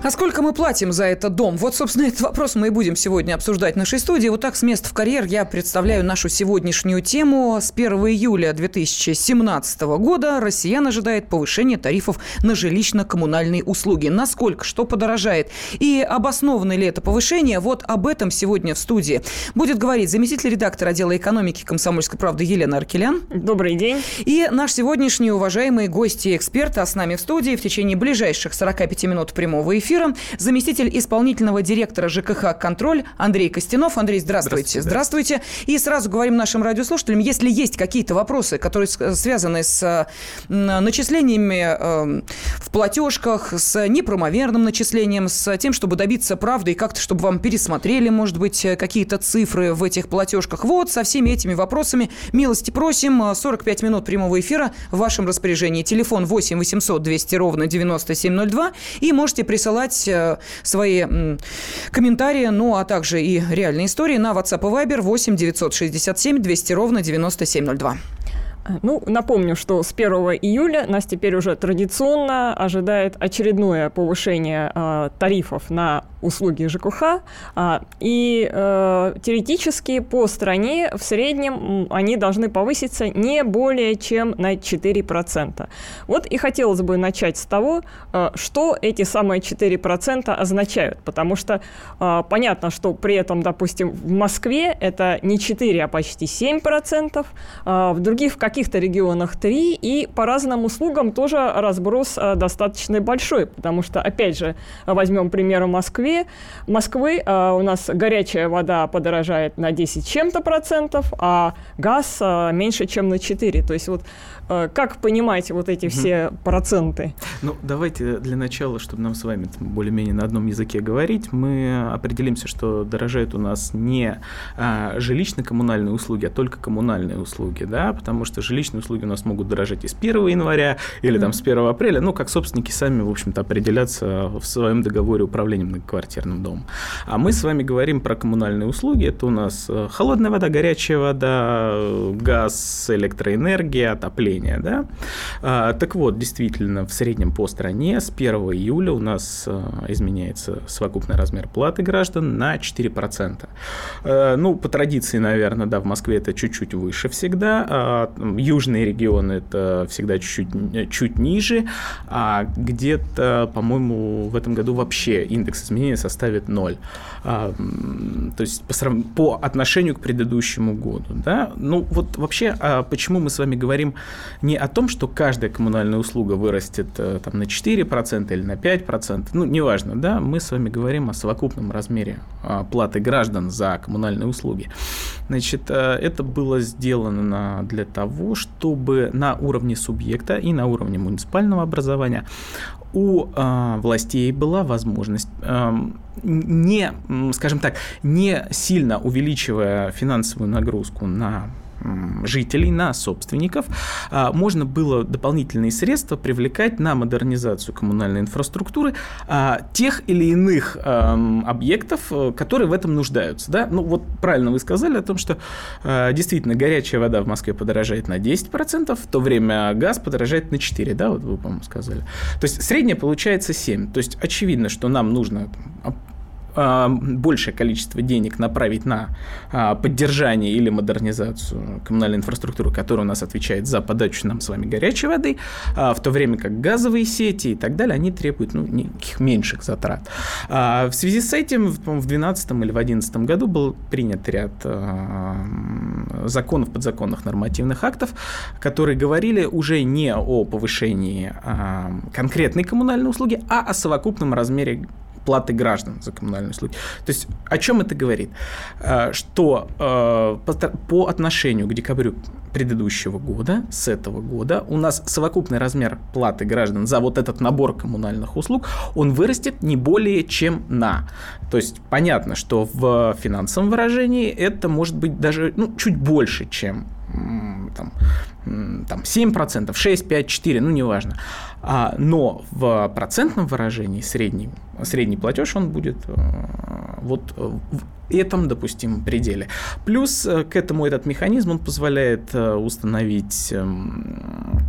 А сколько мы платим за этот дом? Вот, собственно, этот вопрос мы и будем сегодня обсуждать в нашей студии. Вот так с места в карьер я представляю нашу сегодняшнюю тему. С 1 июля 2017 года россиян ожидает повышение тарифов на жилищно-коммунальные услуги. Насколько? Что подорожает? И обосновано ли это повышение? Вот об этом сегодня в студии будет говорить заместитель редактора отдела экономики комсомольской правды Елена Аркелян. Добрый день. И наш сегодняшний уважаемый гость и эксперт, а с нами в студии в течение ближайших 45 минут прямого эфира эфира заместитель исполнительного директора ЖКХ «Контроль» Андрей Костянов. Андрей, здравствуйте. Здравствуйте. здравствуйте. И сразу говорим нашим радиослушателям, если есть какие-то вопросы, которые связаны с начислениями эм, в платежках, с неправомерным начислением, с тем, чтобы добиться правды и как-то, чтобы вам пересмотрели, может быть, какие-то цифры в этих платежках. Вот, со всеми этими вопросами милости просим. 45 минут прямого эфира в вашем распоряжении. Телефон 8 800 200 ровно 9702. И можете присылать присылать э, свои комментарии, ну, а также и реальные истории на WhatsApp и Viber 8 967 200 ровно 9702. Ну, напомню, что с 1 июля нас теперь уже традиционно ожидает очередное повышение э, тарифов на услуги ЖКХ. Э, и э, теоретически по стране в среднем они должны повыситься не более чем на 4%. Вот и хотелось бы начать с того, э, что эти самые 4% означают. Потому что э, понятно, что при этом, допустим, в Москве это не 4, а почти 7%, э, в других каких каких-то регионах 3, и по разным услугам тоже разброс достаточно большой, потому что, опять же, возьмем пример Москве. Москвы э, у нас горячая вода подорожает на 10 чем-то процентов, а газ э, меньше, чем на 4. То есть вот как понимать вот эти все проценты? Ну, давайте для начала, чтобы нам с вами более-менее на одном языке говорить, мы определимся, что дорожают у нас не а, жилищно-коммунальные услуги, а только коммунальные услуги, да, потому что жилищные услуги у нас могут дорожать и с 1 января или там с 1 апреля, ну, как собственники сами, в общем-то, определяться в своем договоре управления многоквартирным домом. А мы с вами говорим про коммунальные услуги. Это у нас э, холодная вода, горячая вода, газ, электроэнергия, отопление, да. А, так вот, действительно, в среднем по стране с 1 июля у нас э, изменяется совокупный размер платы граждан на 4%. Э, ну, по традиции, наверное, да, в Москве это чуть-чуть выше всегда, а южные регионы это всегда чуть-чуть чуть ниже, а где-то, по-моему, в этом году вообще индекс изменения составит 0. А, то есть по, по отношению к предыдущему году. Да? Ну вот вообще, а почему мы с вами говорим не о том, что каждая коммунальная услуга вырастет э, там, на 4% или на 5%, ну неважно, да, мы с вами говорим о совокупном размере а, платы граждан за коммунальные услуги. Значит, э, это было сделано для того, чтобы на уровне субъекта и на уровне муниципального образования у э, властей была возможность, э, не, скажем так, не сильно увеличивая финансовую нагрузку на жителей, на собственников, а, можно было дополнительные средства привлекать на модернизацию коммунальной инфраструктуры а, тех или иных объектов, э, которые в этом нуждаются. Да? Ну вот правильно вы сказали о том, что а, действительно горячая вода в Москве подорожает на 10%, в то время газ подорожает на 4%, да, вот вы, по-моему, сказали. То есть среднее получается 7%. То есть очевидно, что нам нужно большее количество денег направить на а, поддержание или модернизацию коммунальной инфраструктуры, которая у нас отвечает за подачу нам с вами горячей воды, а, в то время как газовые сети и так далее, они требуют ну, никаких меньших затрат. В связи с этим в 2012 или в 2011 году был принят ряд законов, подзаконных нормативных актов, которые говорили уже не о повышении конкретной коммунальной услуги, а о совокупном размере платы граждан за коммунальные услуги. То есть о чем это говорит? Э, что э, по отношению к декабрю предыдущего года, с этого года, у нас совокупный размер платы граждан за вот этот набор коммунальных услуг, он вырастет не более чем на. То есть понятно, что в финансовом выражении это может быть даже ну, чуть больше, чем там, там 7%, 6, 5, 4, ну неважно. А, но в процентном выражении средний, средний платеж он будет э, вот в этом допустимом пределе. Плюс э, к этому этот механизм он позволяет э, установить эм,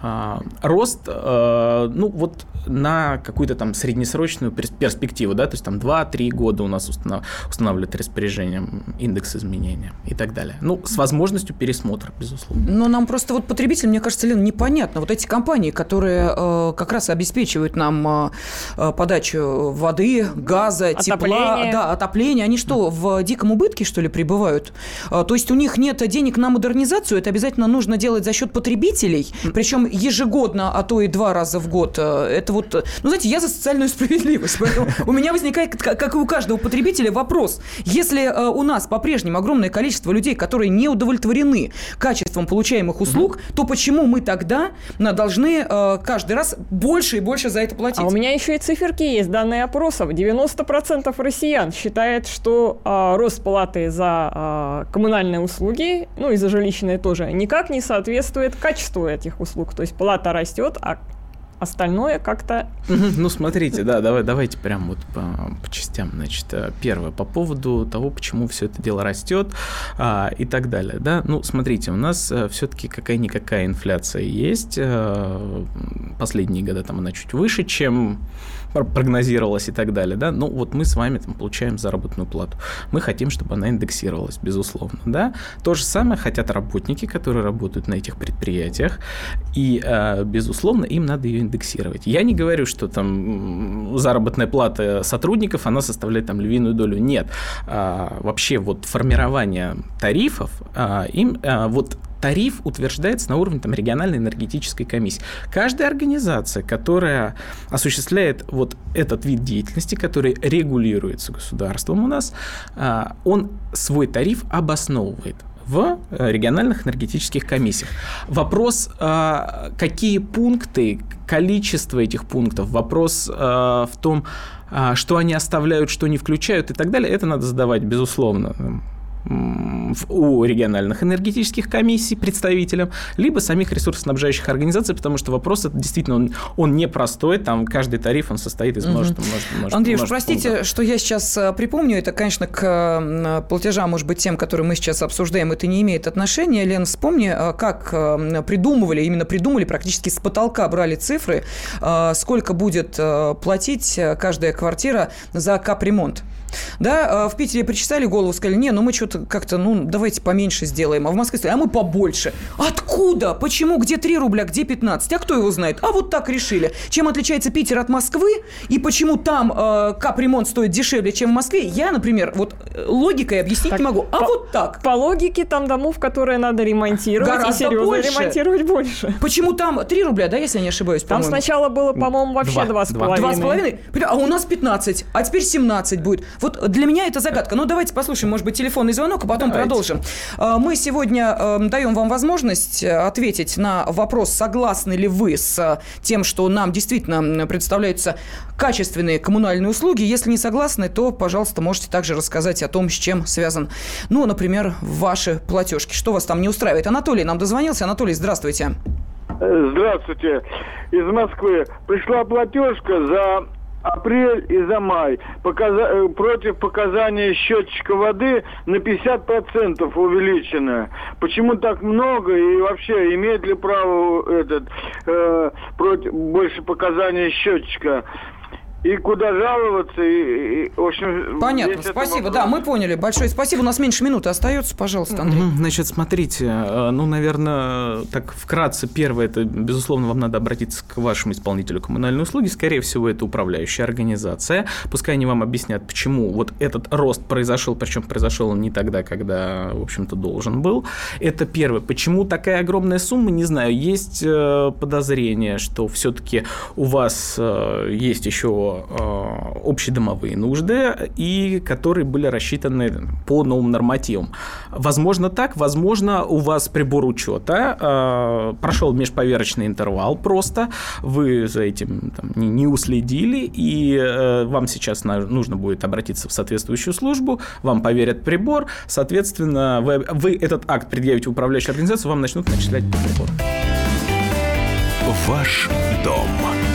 а, рост, э, ну, вот на какую-то там среднесрочную перспективу, да, то есть там 2-3 года у нас установ, устанавливает распоряжением индекс изменения и так далее. Ну, с возможностью пересмотра, безусловно. Но нам просто вот потребителям, мне кажется, Лен, непонятно. Вот эти компании, которые э, как раз обеспечивают нам э, э подачу воды, газа, отопление. тепла, да, отопления, они что, в диком убытке, что ли, пребывают? Э, то есть у них нет денег на модернизацию, это обязательно нужно делать за счет потребителей, причем ежегодно, а то и два раза в год. Э, это вот, э, ну, знаете, я за социальную справедливость. Поэтому у меня возникает, как и у каждого потребителя, вопрос. Если э, у нас по-прежнему огромное количество людей, которые не удовлетворены качеством получаемых услуг, то почему мы тогда должны каждый раз больше и больше за это платить? А у меня еще и циферки есть, данные опросов. 90% россиян считает, что э, рост платы за э, коммунальные услуги, ну и за жилищные тоже, никак не соответствует качеству этих услуг. То есть плата растет, а остальное как-то... Ну, смотрите, да, давай, давайте прям вот по, по частям. Значит, э, первое, по поводу того, почему все это дело растет а, и так далее, да. Ну, смотрите, у нас э, все-таки какая-никакая инфляция есть. А, последние годы там она чуть выше, чем прогнозировалось и так далее, да, ну вот мы с вами там получаем заработную плату. Мы хотим, чтобы она индексировалась, безусловно, да. То же самое хотят работники, которые работают на этих предприятиях, и, э, безусловно, им надо ее индексировать. Я не говорю, что там заработная плата сотрудников, она составляет там львиную долю. Нет. А, вообще вот формирование тарифов, а, им а, вот тариф утверждается на уровне там, региональной энергетической комиссии. Каждая организация, которая осуществляет вот этот вид деятельности, который регулируется государством у нас, а, он свой тариф обосновывает в э, региональных энергетических комиссиях. Вопрос, а, какие пункты, количество этих пунктов, вопрос а, в том, что они оставляют, что не включают и так далее, это надо задавать, безусловно, у региональных энергетических комиссий представителям, либо самих ресурсоснабжающих организаций, потому что вопрос это действительно он, он непростой, там каждый тариф он состоит из множества, угу. множества, множества Андрей, множества простите, пунктов. что я сейчас э, припомню, это, конечно, к платежам, может быть, тем, которые мы сейчас обсуждаем, это не имеет отношения. Лен, вспомни, э, как придумывали, именно придумали, практически с потолка брали цифры, э, сколько будет платить каждая квартира за капремонт. Да, а в Питере причесали голову, сказали, не, ну мы что-то как-то, ну давайте поменьше сделаем. А в Москве сказали, а мы побольше. Откуда? Почему? Где 3 рубля, где 15? А кто его знает? А вот так решили. Чем отличается Питер от Москвы и почему там э, капремонт стоит дешевле, чем в Москве, я, например, вот э, логикой объяснить так, не могу. А по, вот так. По логике там домов, которые надо ремонтировать Гораздо и серьезно больше. ремонтировать больше. Почему там 3 рубля, да, если я не ошибаюсь, Там сначала было, по-моему, вообще 2,5. 2,5? А у нас 15, а теперь 17 будет. Вот для меня это загадка. Ну, давайте послушаем, может быть, телефонный звонок, а потом давайте. продолжим. А, мы сегодня эм, даем вам возможность э, ответить на вопрос, согласны ли вы с э, тем, что нам действительно представляются качественные коммунальные услуги. Если не согласны, то, пожалуйста, можете также рассказать о том, с чем связан, ну, например, ваши платежки. Что вас там не устраивает? Анатолий нам дозвонился. Анатолий, здравствуйте. Здравствуйте. Из Москвы. Пришла платежка за апрель и за май показа э, против показания счетчика воды на 50% увеличено. Почему так много и вообще имеет ли право этот э, против больше показания счетчика? И куда жаловаться, и, и в общем... Понятно, спасибо, да, мы поняли. Большое спасибо. У нас меньше минуты остается, пожалуйста, Андрей. Значит, смотрите, э, ну, наверное, так вкратце, первое, это, безусловно, вам надо обратиться к вашему исполнителю коммунальной услуги. Скорее всего, это управляющая организация. Пускай они вам объяснят, почему вот этот рост произошел, причем произошел он не тогда, когда, в общем-то, должен был. Это первое. Почему такая огромная сумма, не знаю. Есть э, подозрение, что все-таки у вас э, есть еще э, общедомовые нужды и которые были рассчитаны по новым нормативам. Возможно так, возможно у вас прибор учета э, прошел межповерочный интервал просто, вы за этим там, не, не уследили, и э, вам сейчас нужно будет обратиться в соответствующую службу, вам поверят прибор, соответственно, вы, вы этот акт предъявите в управляющую организацию, вам начнут начислять по. Ваш дом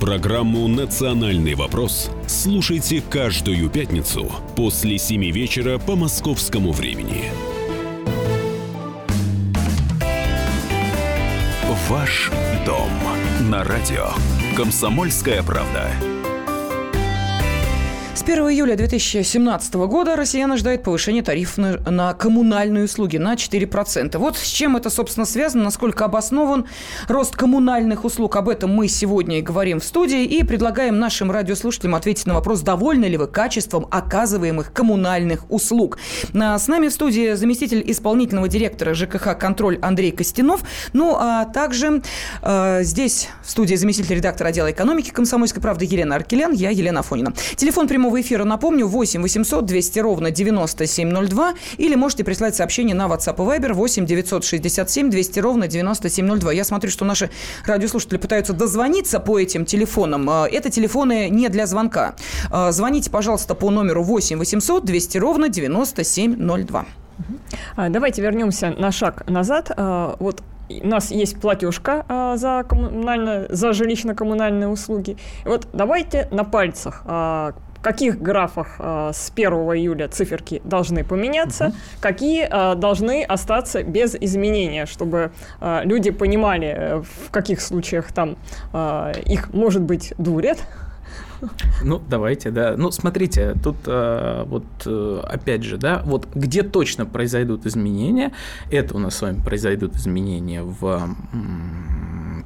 Программу «Национальный вопрос» слушайте каждую пятницу после 7 вечера по московскому времени. Ваш дом на радио «Комсомольская правда». С 1 июля 2017 года россиян ожидает повышение тарифов на, на коммунальные услуги на 4%. Вот с чем это, собственно, связано, насколько обоснован рост коммунальных услуг. Об этом мы сегодня и говорим в студии и предлагаем нашим радиослушателям ответить на вопрос, довольны ли вы качеством оказываемых коммунальных услуг. С нами в студии заместитель исполнительного директора ЖКХ «Контроль» Андрей Костянов. Ну, а также э, здесь в студии заместитель редактора отдела экономики «Комсомольской правды» Елена Аркелян, я Елена Афонина. Телефон прямого прямого эфира, напомню, 8 800 200 ровно 9702. Или можете прислать сообщение на WhatsApp и Viber 8 967 200 ровно 9702. Я смотрю, что наши радиослушатели пытаются дозвониться по этим телефонам. А, это телефоны не для звонка. А, звоните, пожалуйста, по номеру 8 800 200 ровно 9702. А, давайте вернемся на шаг назад. Вот у нас есть платежка а, за, коммунально, за жилищно-коммунальные услуги. Вот давайте на пальцах а, в каких графах э, с 1 июля циферки должны поменяться, угу. какие э, должны остаться без изменения, чтобы э, люди понимали, э, в каких случаях там э, их, может быть, дурят. Ну, давайте, да. Ну, смотрите, тут э, вот э, опять же, да, вот где точно произойдут изменения, это у нас с вами произойдут изменения в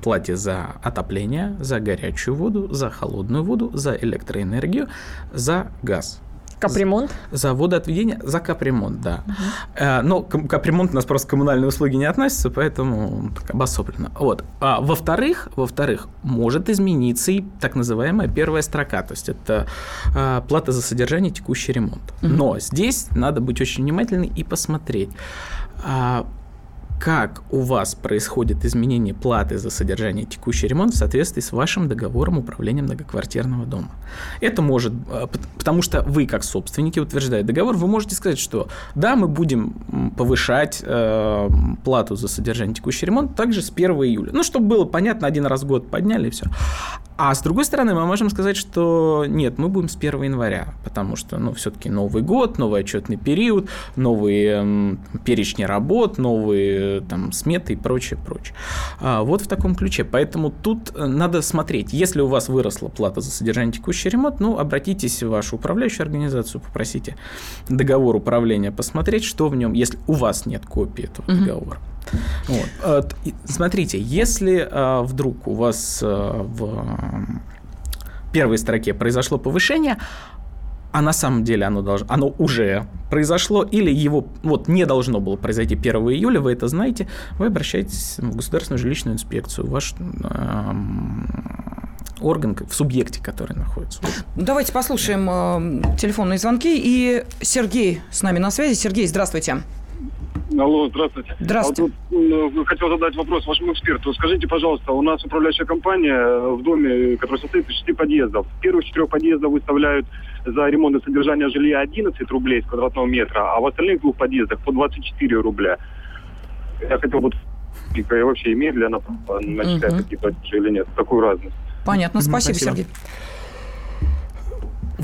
плате за отопление, за горячую воду, за холодную воду, за электроэнергию, за газ. Капремонт? За водоотведение, за капремонт, да. Угу. Но капремонт у нас просто коммунальные услуги не относятся, поэтому обособленно. Вот. А во-вторых, во-вторых, может измениться и так называемая первая строка, то есть это а, плата за содержание текущий ремонт. Угу. Но здесь надо быть очень внимательным и посмотреть а, как у вас происходит изменение платы за содержание текущий ремонт в соответствии с вашим договором управления многоквартирного дома. Это может, э, потому что вы, как собственники, утверждая договор, вы можете сказать, что да, мы будем повышать э, плату за содержание текущий ремонт также с 1 июля. Ну, чтобы было понятно, один раз в год подняли и все. А с другой стороны, мы можем сказать, что нет, мы будем с 1 января, потому что, ну, все-таки Новый год, новый отчетный период, новые э, перечни работ, новые там сметы и прочее, прочее. А, вот в таком ключе. Поэтому тут э, надо смотреть. Если у вас выросла плата за содержание текущий ремонт, ну, обратитесь в вашу управляющую организацию, попросите договор управления посмотреть, что в нем, если у вас нет копии этого угу. договора. Вот. Смотрите, если а, вдруг у вас а, в первой строке произошло повышение, а на самом деле оно, должно, оно уже произошло, или его вот не должно было произойти 1 июля, вы это знаете, вы обращаетесь в Государственную жилищную инспекцию, ваш э, орган в субъекте, который находится. Давайте послушаем э, телефонные звонки. И Сергей с нами на связи. Сергей, здравствуйте. Алло, здравствуйте. Здравствуйте. А вот, ну, хотел задать вопрос вашему эксперту. Скажите, пожалуйста, у нас управляющая компания в доме, который состоит из шести подъездов. Первых четырех подъездов выставляют за ремонт и содержание жилья 11 рублей с квадратного метра, а в остальных двух подъездах по 24 рубля. Я хотел вот и вообще имеет ли она начислять угу. какие платежи или нет, такую разность. Понятно, спасибо, спасибо. Сергей.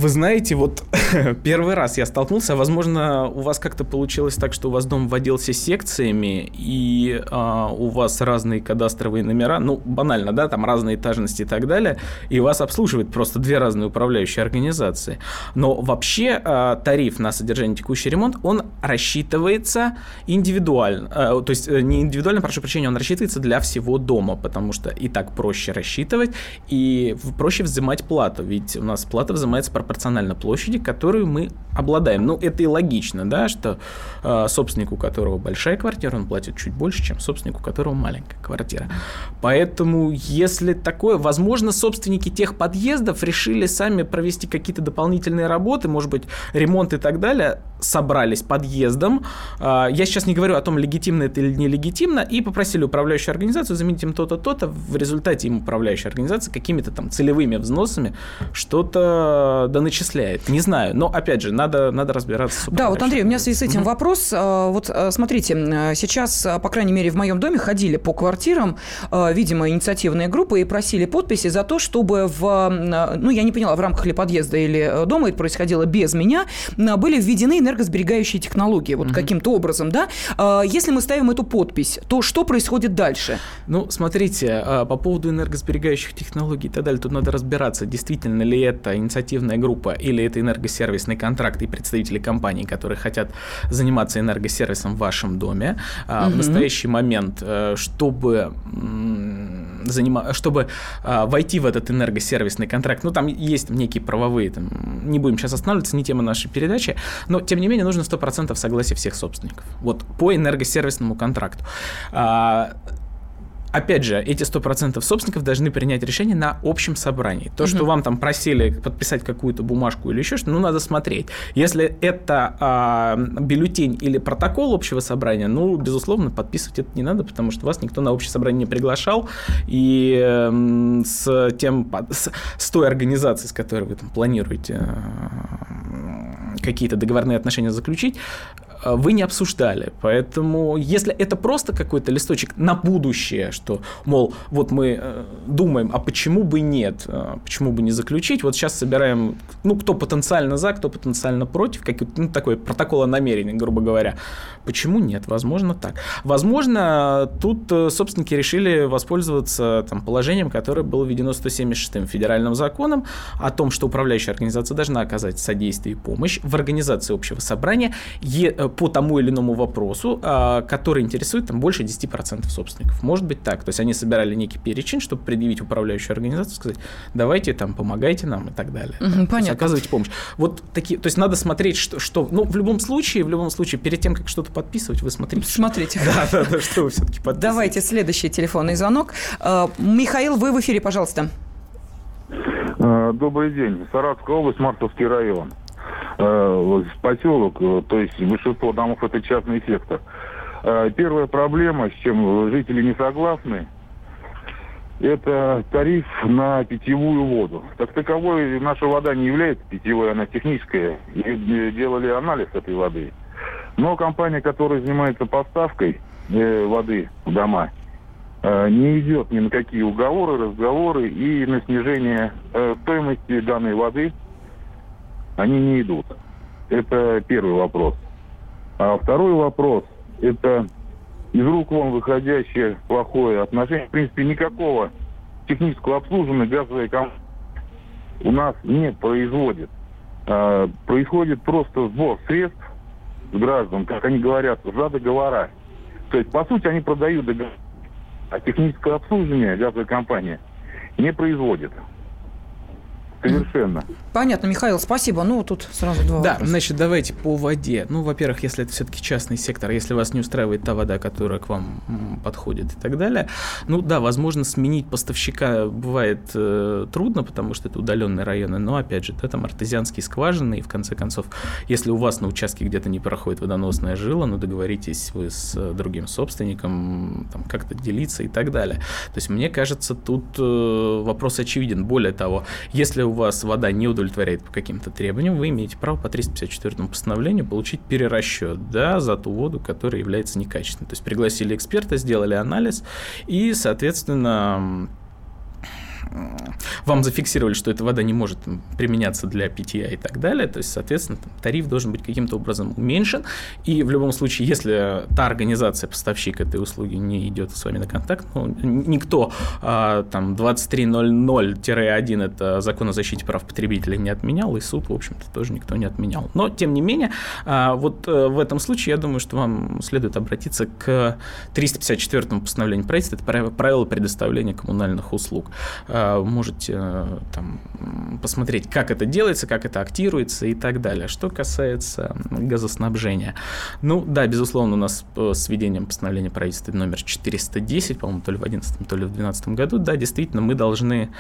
Вы знаете, вот первый раз я столкнулся, возможно, у вас как-то получилось так, что у вас дом вводился секциями, и а, у вас разные кадастровые номера, ну, банально, да, там разные этажности и так далее, и вас обслуживают просто две разные управляющие организации. Но вообще а, тариф на содержание текущий ремонт, он рассчитывается индивидуально, а, то есть э, не индивидуально, прошу прощения, он рассчитывается для всего дома, потому что и так проще рассчитывать, и проще взимать плату, ведь у нас плата взимается пропорционально площади, которую мы обладаем. Ну, это и логично, да, что э, собственник, у которого большая квартира, он платит чуть больше, чем собственник, у которого маленькая квартира. Поэтому, если такое, возможно, собственники тех подъездов решили сами провести какие-то дополнительные работы, может быть, ремонт и так далее, собрались подъездом. Э, я сейчас не говорю о том, легитимно это или нелегитимно, и попросили управляющую организацию заменить им то-то, то-то. В результате им управляющая организация какими-то там целевыми взносами что-то доначисляет. Не знаю. Но, опять же, надо, надо разбираться. Да, вот, Андрей, у меня в связи с этим mm вопрос. А, вот а, смотрите, сейчас, по крайней мере, в моем доме ходили по квартирам, а, видимо, инициативные группы и просили подписи за то, чтобы в, ну, я не поняла, в рамках ли подъезда или дома это происходило без меня, были введены энергосберегающие технологии, вот mm каким-то образом, да? Если мы ставим эту подпись, то что происходит дальше? Ну, смотрите, по поводу энергосберегающих технологий и так далее, тут надо разбираться, действительно ли это инициативная группа или это энергосервисный контракт и представители компаний, которые хотят заниматься энергосервисом в вашем доме. Угу. В настоящий момент, э, чтобы занима... чтобы а, войти в этот энергосервисный контракт, ну, там есть некие правовые, там, не будем сейчас останавливаться, не тема нашей передачи, но, тем не менее, нужно 100% согласия всех собственников. Вот по энергосервисному контракту. А, опять же, эти 100% собственников должны принять решение на общем собрании. То, угу. что вам там просили подписать какую-то бумажку или еще что-то, ну, надо смотреть. Если это а, бюллетень или протокол общего собрания, ну, безусловно, подписывать это не надо, потому что вас никто на общее собрание не приглашал, и э, с, тем, с, с той организацией, с которой вы там планируете э, какие-то договорные отношения заключить, вы не обсуждали. Поэтому, если это просто какой-то листочек на будущее, что, мол, вот мы э, думаем, а почему бы нет, э, почему бы не заключить, вот сейчас собираем, ну, кто потенциально за, кто потенциально против, как, ну, такой протокол о намерении, грубо говоря. Почему нет? Возможно, так. Возможно, тут собственники решили воспользоваться там, положением, которое было введено 176-м федеральным законом о том, что управляющая организация должна оказать содействие и помощь в организации общего собрания, по тому или иному вопросу, а, который интересует там больше 10% собственников. Может быть так. То есть они собирали некий перечень, чтобы предъявить управляющую организацию, сказать, давайте там, помогайте нам и так далее. Угу, понятно. оказывайте помощь. Вот такие, то есть надо смотреть, что, что, ну, в любом случае, в любом случае, перед тем, как что-то подписывать, вы смотрите. Смотрите. Да, да, да, что вы все-таки подписываете. Давайте следующий телефонный звонок. А, Михаил, вы в эфире, пожалуйста. А, добрый день. Саратовская область, Мартовский район э, поселок, э, то есть большинство домов это частный сектор. Э, первая проблема, с чем жители не согласны, это тариф на питьевую воду. Так таковой наша вода не является питьевой, она техническая. И делали анализ этой воды. Но компания, которая занимается поставкой э, воды в дома, э, не идет ни на какие уговоры, разговоры и на снижение э, стоимости данной воды они не идут. Это первый вопрос. А второй вопрос – это из рук вон выходящее плохое отношение. В принципе, никакого технического обслуживания газовой компании у нас не производит. А, происходит просто сбор средств с граждан, как они говорят, за договора. То есть, по сути, они продают договор, а техническое обслуживание газовая компания не производит. Совершенно. Понятно, Михаил, спасибо. Ну, тут сразу два Да, вопроса. значит, давайте по воде. Ну, во-первых, если это все-таки частный сектор, если вас не устраивает та вода, которая к вам подходит и так далее, ну да, возможно, сменить поставщика бывает э, трудно, потому что это удаленные районы, но, опять же, это там артезианские скважины, и в конце концов, если у вас на участке где-то не проходит водоносная жила, ну, договоритесь вы с э, другим собственником, там, как-то делиться и так далее. То есть, мне кажется, тут э, вопрос очевиден. Более того, если у вас вода не удовлетворяет по каким-то требованиям, вы имеете право по 354 постановлению получить перерасчет да, за ту воду, которая является некачественной. То есть пригласили эксперта, сделали анализ и, соответственно, вам зафиксировали, что эта вода не может применяться для питья и так далее, то есть, соответственно, тариф должен быть каким-то образом уменьшен, и в любом случае, если та организация, поставщик этой услуги не идет с вами на контакт, ну, никто а, там 2300-1 это закон о защите прав потребителей не отменял, и суд, в общем-то, тоже никто не отменял. Но, тем не менее, а, вот а, в этом случае, я думаю, что вам следует обратиться к 354 постановлению правительства, это правило предоставления коммунальных услуг. А, можете э, там посмотреть, как это делается, как это актируется и так далее. Что касается газоснабжения. Ну, да, безусловно, у нас э, с введением постановления правительства номер 410, по-моему, то ли в 2011, то ли в 2012 году, да, действительно, мы должны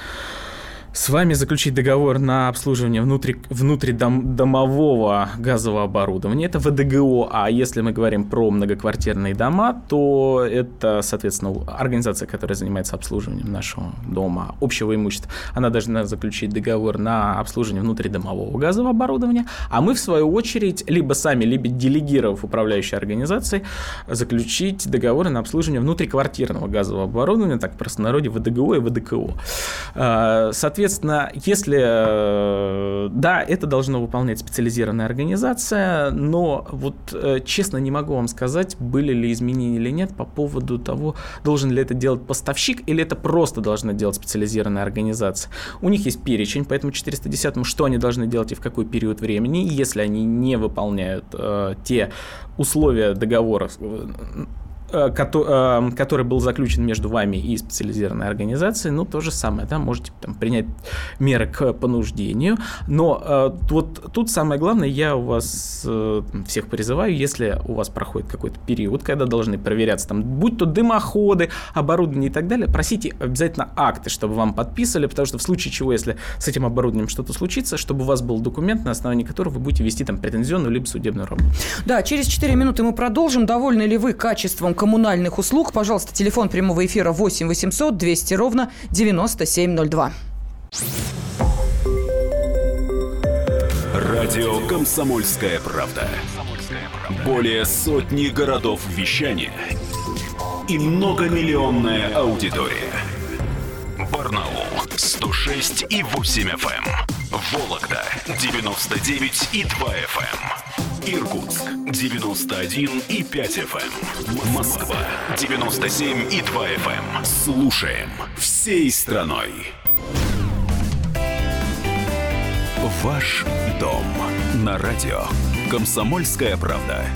с вами заключить договор на обслуживание внутри, внутридомового газового оборудования. Это ВДГО, а если мы говорим про многоквартирные дома, то это, соответственно, организация, которая занимается обслуживанием нашего дома, общего имущества. Она должна заключить договор на обслуживание внутридомового газового оборудования, а мы, в свою очередь, либо сами, либо делегировав управляющей организации, заключить договоры на обслуживание внутриквартирного газового оборудования, так в простонародье ВДГО и ВДКО. А, соответственно, Соответственно, если э, да, это должно выполнять специализированная организация, но вот э, честно не могу вам сказать, были ли изменения или нет по поводу того, должен ли это делать поставщик или это просто должна делать специализированная организация. У них есть перечень, поэтому 410 что они должны делать и в какой период времени. Если они не выполняют э, те условия договора, Э, который был заключен между вами и специализированной организацией, ну, то же самое, да, можете там, принять меры к понуждению, но э, вот тут самое главное, я у вас всех призываю, если у вас проходит какой-то период, когда должны проверяться, там, будь то дымоходы, оборудование и так далее, просите обязательно акты, чтобы вам подписывали, потому что в случае чего, если с этим оборудованием что-то случится, чтобы у вас был документ, на основании которого вы будете вести там претензионную либо судебную работу. Да, через 4 минуты мы продолжим. Довольны ли вы качеством коммунальных услуг. Пожалуйста, телефон прямого эфира 8 800 200 ровно 9702. Радио «Комсомольская правда». Более сотни городов вещания и многомиллионная аудитория. Барнаул 106 и 8 FM. Эм. Вологда 99 и 2 FM. Иркутск 91 и 5 FM. Эм. Москва 97 и 2 FM. Эм. Слушаем всей страной. Ваш дом на радио. Комсомольская правда.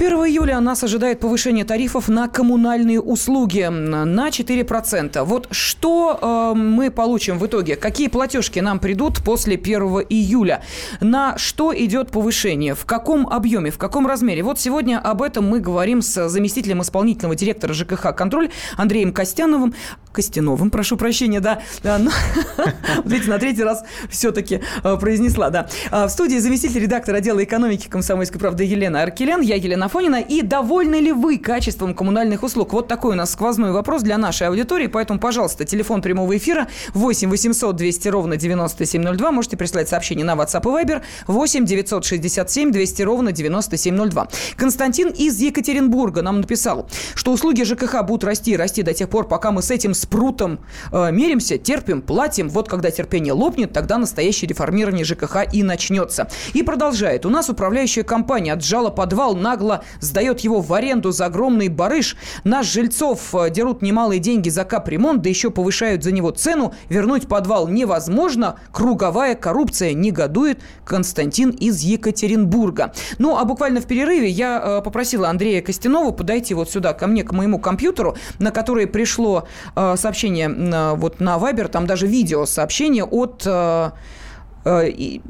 С 1 июля нас ожидает повышение тарифов на коммунальные услуги на 4%. Вот что э, мы получим в итоге? Какие платежки нам придут после 1 июля? На что идет повышение? В каком объеме? В каком размере? Вот сегодня об этом мы говорим с заместителем исполнительного директора ЖКХ «Контроль» Андреем Костяновым. Костяновым, прошу прощения, да. да но, видите, на третий раз все-таки э, произнесла, да. А, в студии заместитель редактора отдела экономики «Комсомольской правды» Елена Аркелян. Я Елена Афонина. И довольны ли вы качеством коммунальных услуг? Вот такой у нас сквозной вопрос для нашей аудитории. Поэтому, пожалуйста, телефон прямого эфира 8 800 200 ровно 9702. Можете прислать сообщение на WhatsApp и Viber 8 967 200 ровно 9702. Константин из Екатеринбурга нам написал, что услуги ЖКХ будут расти и расти до тех пор, пока мы с этим спрутом э, меримся, терпим, платим. Вот когда терпение лопнет, тогда настоящее реформирование ЖКХ и начнется. И продолжает. У нас управляющая компания отжала подвал нагло сдает его в аренду за огромный барыш. Наш жильцов э, дерут немалые деньги за капремонт, да еще повышают за него цену. Вернуть подвал невозможно. Круговая коррупция негодует. Константин из Екатеринбурга. Ну, а буквально в перерыве я э, попросила Андрея Костянова подойти вот сюда ко мне, к моему компьютеру, на который пришло э, сообщение вот на Вайбер, там даже видео сообщение от Э, и,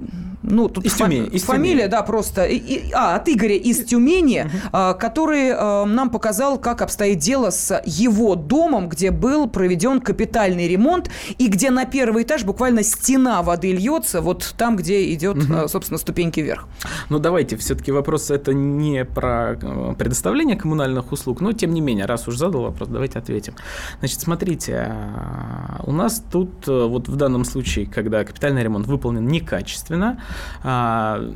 ну, тут из Тюмени, из фамилия, Тюмени. да, просто. И, и, а, от Игоря из Тюмени, uh который а, нам показал, как обстоит дело с его домом, где был проведен капитальный ремонт, и где на первый этаж буквально стена воды льется, вот там, где идет, uh собственно, ступеньки вверх. Ну, давайте, все-таки вопрос это не про предоставление коммунальных услуг, но, тем не менее, раз уж задал вопрос, давайте ответим. Значит, смотрите, а, у нас тут, вот в данном случае, когда капитальный ремонт выполнен некачественно. А,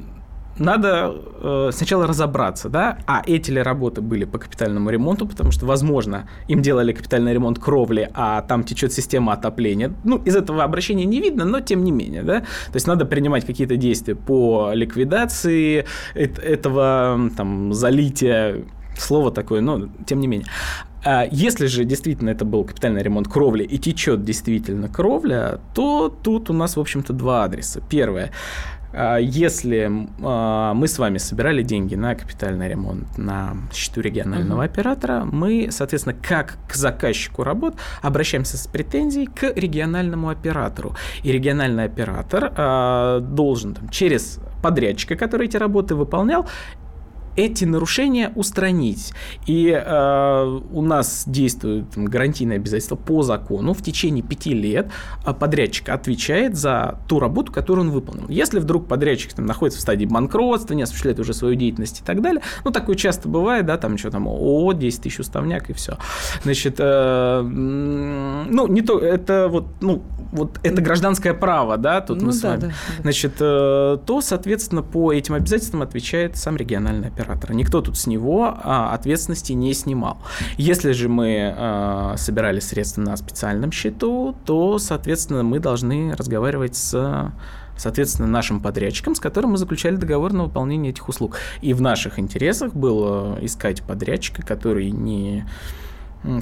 надо э, сначала разобраться, да, а эти ли работы были по капитальному ремонту, потому что, возможно, им делали капитальный ремонт кровли, а там течет система отопления. Ну, из этого обращения не видно, но тем не менее, да. То есть надо принимать какие-то действия по ликвидации этого там залития слово такое, но тем не менее. А если же действительно это был капитальный ремонт кровли и течет действительно кровля, то тут у нас, в общем-то, два адреса. Первое. А, если а, мы с вами собирали деньги на капитальный ремонт на счету регионального uh-huh. оператора, мы, соответственно, как к заказчику работ обращаемся с претензией к региональному оператору. И региональный оператор должен там, через подрядчика, который эти работы выполнял, эти нарушения устранить. И э, у нас действует там, гарантийное обязательство по закону. В течение пяти лет э, подрядчик отвечает за ту работу, которую он выполнил. Если вдруг подрядчик там, находится в стадии банкротства, не осуществляет уже свою деятельность и так далее, ну, такое часто бывает, да, там что там, о, 10 тысяч уставняк и все. Значит, э, ну, не то, это вот, ну, вот это гражданское право, да, тут ну, мы да, с вами. Да, да. Значит, э, то, соответственно, по этим обязательствам отвечает сам региональный оператор оператора. Никто тут с него а, ответственности не снимал. Если же мы а, собирали средства на специальном счету, то, соответственно, мы должны разговаривать с соответственно, нашим подрядчиком, с которым мы заключали договор на выполнение этих услуг. И в наших интересах было искать подрядчика, который не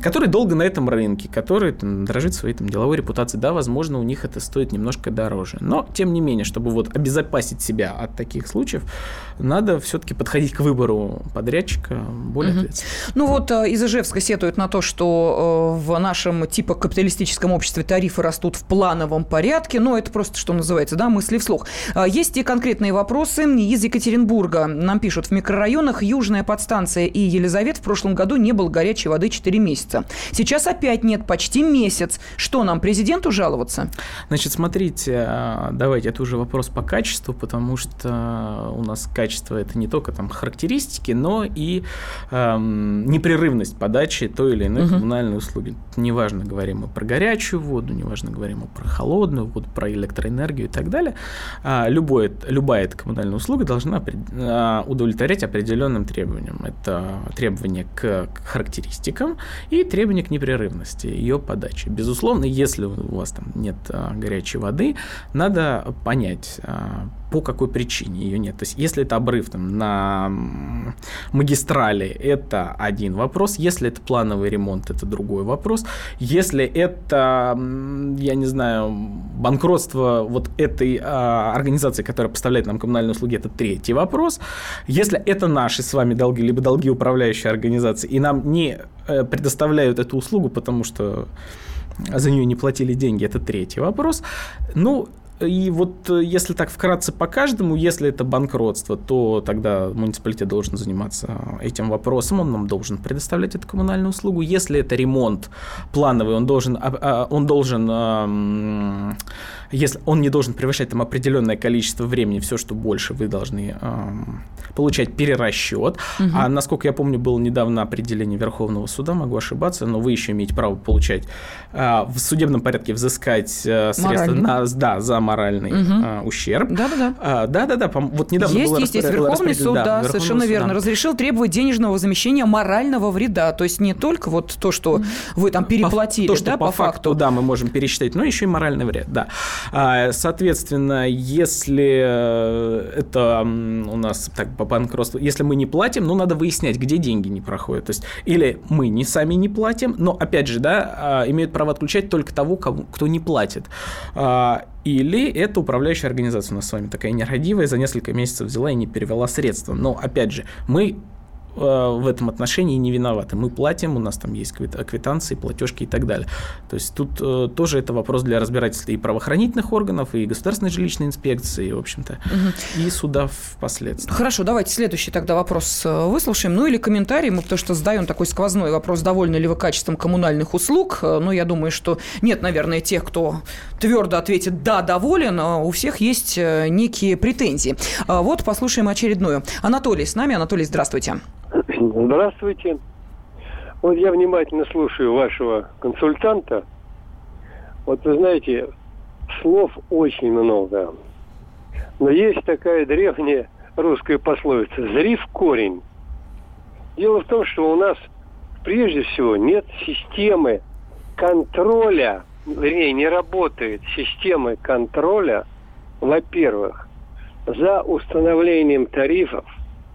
который долго на этом рынке, который там, дрожит своей там, деловой репутацией. Да, возможно, у них это стоит немножко дороже. Но, тем не менее, чтобы вот обезопасить себя от таких случаев, надо все-таки подходить к выбору подрядчика более угу. ответственно. Ну вот э, из Ижевска сетует на то, что э, в нашем типа капиталистическом обществе тарифы растут в плановом порядке, но это просто, что называется, да, мысли вслух. А, есть и конкретные вопросы из Екатеринбурга. Нам пишут, в микрорайонах Южная подстанция и Елизавет в прошлом году не было горячей воды 4 месяца месяца. Сейчас опять нет, почти месяц. Что нам, президенту жаловаться? Значит, смотрите, а, давайте, это уже вопрос по качеству, потому что у нас качество это не только там характеристики, но и эм, непрерывность подачи той или иной угу. коммунальной услуги. Неважно, говорим мы про горячую воду, неважно, говорим мы про холодную воду, про электроэнергию и так далее. А, любое, любая эта коммунальная услуга должна а, удовлетворять определенным требованиям. Это требования к характеристикам и требования к непрерывности ее подачи. Безусловно, если у вас там нет а, горячей воды, надо понять, а, по какой причине ее нет. То есть, если это обрыв там, на магистрали, это один вопрос. Если это плановый ремонт, это другой вопрос. Если это, я не знаю, банкротство вот этой а, организации, которая поставляет нам коммунальные услуги, это третий вопрос. Если это наши с вами долги, либо долги управляющей организации, и нам не э, предоставляют эту услугу, потому что за нее не платили деньги, это третий вопрос. Ну, и вот э, если так вкратце по каждому, если это банкротство, то тогда муниципалитет должен заниматься этим вопросом, он нам должен предоставлять эту коммунальную услугу. Если это ремонт плановый, он должен, а, а, он должен если он не должен превышать там определенное количество времени, все, что больше, вы должны получать перерасчет. Угу. А насколько я помню, было недавно определение Верховного суда, могу ошибаться, но вы еще имеете право получать а, в судебном порядке взыскать а, средства на, да, за моральный угу. а, ущерб. Да-да-да. А, да-да-да. Вот недавно есть, было есть, есть. Верховный суд, да, да совершенно верно, да. разрешил требовать денежного возмещения морального вреда. То есть не только вот то, что вы там переплатили, по, то, что да, по, по факту, факту, да, мы можем пересчитать, но еще и моральный вред, да. А, соответственно, если э, это у нас так по банкротству, если мы не платим, ну, надо выяснять, где деньги не проходят. То есть, или мы не сами не платим, но, опять же, да, а, имеют право отключать только того, кто не платит. Или это управляющая организация у нас с вами такая нерадивая, за несколько месяцев взяла и не перевела средства. Но, опять же, мы в этом отношении не виноваты. Мы платим, у нас там есть квитанции, платежки и так далее. То есть тут э, тоже это вопрос для разбирательства и правоохранительных органов, и государственной жилищной инспекции, в общем-то, угу. и суда впоследствии. Хорошо, давайте следующий тогда вопрос э, выслушаем. Ну или комментарий, мы потому что задаем такой сквозной вопрос, довольны ли вы качеством коммунальных услуг. Ну, я думаю, что нет, наверное, тех, кто твердо ответит «да, доволен», у всех есть некие претензии. Вот послушаем очередную. Анатолий с нами. Анатолий, здравствуйте. Здравствуйте. Вот я внимательно слушаю вашего консультанта. Вот вы знаете, слов очень много. Но есть такая древняя русская пословица «зри в корень». Дело в том, что у нас прежде всего нет системы контроля, вернее, не работает системы контроля, во-первых, за установлением тарифов.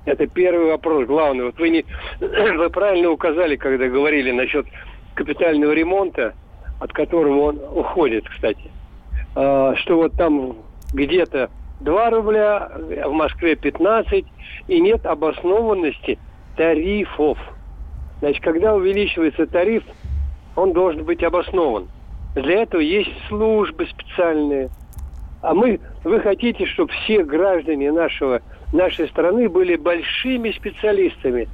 Это первый вопрос, главный. Вот вы, не, вы правильно указали, когда говорили насчет капитального ремонта, от которого он уходит, кстати, а, что вот там где-то 2 рубля, в Москве 15, и нет обоснованности тарифов. Значит, когда увеличивается тариф, он должен быть обоснован. Для этого есть службы специальные. А мы, вы хотите, чтобы все граждане нашего, нашей страны были большими специалистами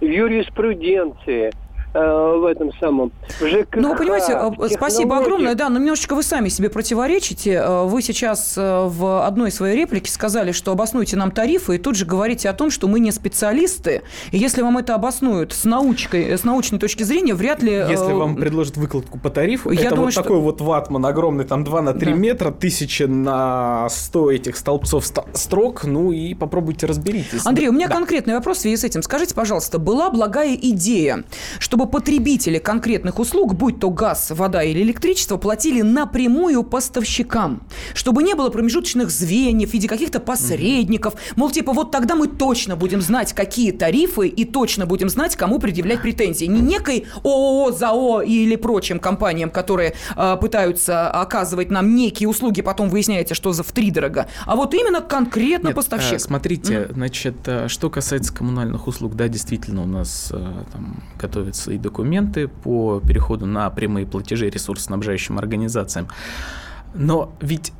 в юриспруденции – в этом самом в ЖКХ. Ну, вы понимаете, э, спасибо огромное, да, но немножечко вы сами себе противоречите. Э, вы сейчас в одной своей реплике сказали, что обоснуйте нам тарифы, и тут же говорите о том, что мы не специалисты. И если вам это обоснуют с научкой, с научной точки зрения, вряд ли... Если вам предложат выкладку по тарифу, я это думаю, вот что... такой вот ватман огромный, там 2 на 3 да. метра, тысяча на 100 этих столбцов строк, ну и попробуйте разберитесь. Андрей, у меня да. конкретный вопрос в связи с этим. Скажите, пожалуйста, была благая идея, чтобы чтобы потребители конкретных услуг, будь то газ, вода или электричество, платили напрямую поставщикам. Чтобы не было промежуточных звеньев в виде каких-то посредников. Мол, типа, вот тогда мы точно будем знать, какие тарифы, и точно будем знать, кому предъявлять претензии. Не некой ООО, ЗАО или прочим компаниям, которые э, пытаются оказывать нам некие услуги, потом выясняется, что за в три дорого, а вот именно конкретно Нет, поставщик. Э, смотрите, mm-hmm. значит, э, что касается коммунальных услуг, да, действительно, у нас э, там готовится свои документы по переходу на прямые платежи ресурсоснабжающим организациям. Но ведь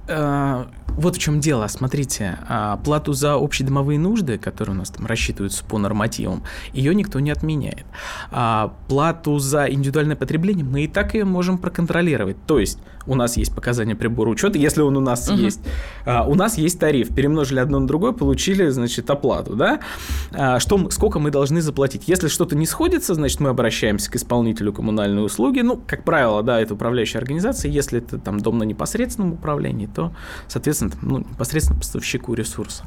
вот в чем дело. Смотрите, э, плату за общедомовые нужды, которые у нас там рассчитываются по нормативам, ее никто не отменяет. А плату за индивидуальное потребление мы и так ее можем проконтролировать. То есть у нас есть показания прибора учета, если он у нас угу. есть. А, у нас есть тариф. Перемножили одно на другое, получили, значит, оплату, да? А, что, сколько мы должны заплатить? Если что-то не сходится, значит, мы обращаемся к исполнителю коммунальной услуги. Ну, как правило, да, это управляющая организация. Если это там дом на непосредственном управлении, то, соответственно, ну, непосредственно поставщику ресурса.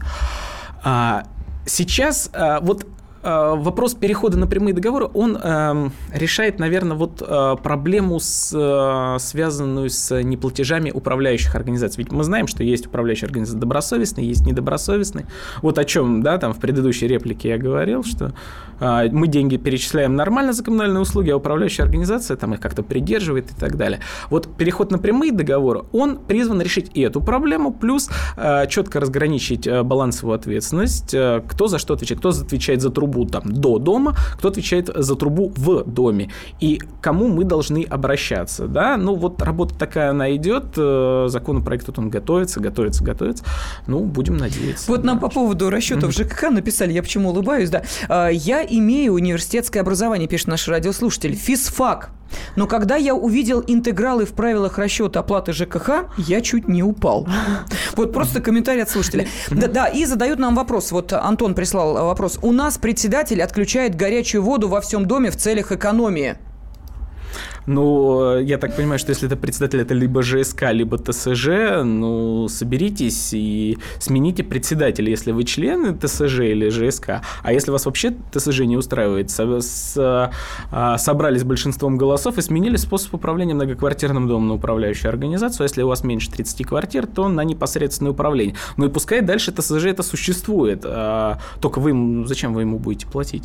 А, сейчас а, вот вопрос перехода на прямые договоры, он э, решает, наверное, вот э, проблему, с, э, связанную с неплатежами управляющих организаций. Ведь мы знаем, что есть управляющие организации добросовестные, есть недобросовестные. Вот о чем, да, там в предыдущей реплике я говорил, что э, мы деньги перечисляем нормально за коммунальные услуги, а управляющая организация там их как-то придерживает и так далее. Вот переход на прямые договоры, он призван решить и эту проблему, плюс э, четко разграничить э, балансовую ответственность, э, кто за что отвечает, кто отвечает за трубу трубу там до дома, кто отвечает за трубу в доме, и кому мы должны обращаться, да, ну вот работа такая, она идет, э, законопроект тут он готовится, готовится, готовится, ну, будем надеяться. Вот нам по поводу расчетов ЖКХ написали, я почему улыбаюсь, да, а, я имею университетское образование, пишет наш радиослушатель, физфак, но когда я увидел интегралы в правилах расчета оплаты ЖКХ, я чуть не упал. Вот просто комментарий от слушателя. Да, да, и задают нам вопрос. Вот Антон прислал вопрос. У нас председатель отключает горячую воду во всем доме в целях экономии. Ну, я так понимаю, что если это председатель, это либо ЖСК, либо ТСЖ, ну, соберитесь и смените председателя, если вы члены ТСЖ или ЖСК. А если вас вообще ТСЖ не устраивает, со, с, а, собрались большинством голосов и сменили способ управления многоквартирным домом на управляющую организацию. А если у вас меньше 30 квартир, то на непосредственное управление. Ну и пускай дальше ТСЖ это существует. А, только вы, зачем вы ему будете платить?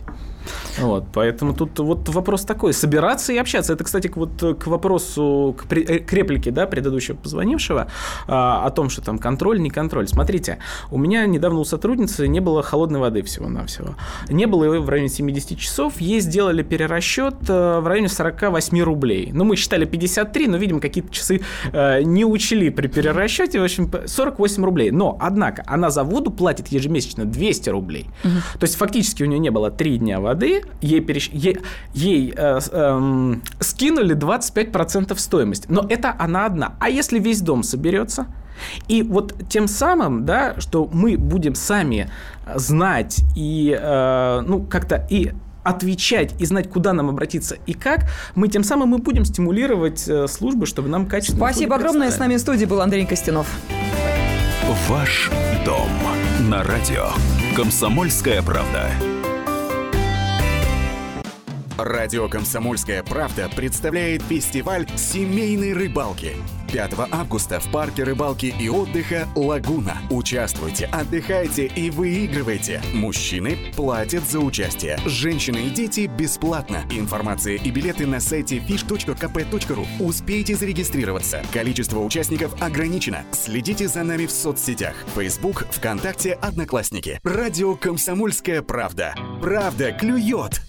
Вот, поэтому тут вот вопрос такой. Собираться и общаться. Это, кстати, к, вот, э, к вопросу, к, при, э, к реплике да, предыдущего позвонившего а, о том, что там контроль, не контроль. Смотрите, у меня недавно у сотрудницы не было холодной воды всего-навсего. Не было его в районе 70 часов. Ей сделали перерасчет э, в районе 48 рублей. Ну, мы считали 53, но, видимо, какие-то часы э, не учли при перерасчете. В общем, 48 рублей. Но, однако, она за воду платит ежемесячно 200 рублей. Угу. То есть, фактически у нее не было 3 дня воды. Ей, перещ... ей, ей э, э, скинули скинули 25% стоимости. Но это она одна. А если весь дом соберется? И вот тем самым, да, что мы будем сами знать и, э, ну, как-то и отвечать и знать, куда нам обратиться и как, мы тем самым мы будем стимулировать э, службы, чтобы нам качественно... Спасибо огромное. С нами в студии был Андрей Костянов. Ваш дом на радио. Комсомольская правда. Радио «Комсомольская правда» представляет фестиваль семейной рыбалки. 5 августа в парке рыбалки и отдыха «Лагуна». Участвуйте, отдыхайте и выигрывайте. Мужчины платят за участие. Женщины и дети бесплатно. Информация и билеты на сайте fish.kp.ru. Успейте зарегистрироваться. Количество участников ограничено. Следите за нами в соцсетях. Facebook, ВКонтакте, Одноклассники. Радио «Комсомольская правда». Правда клюет!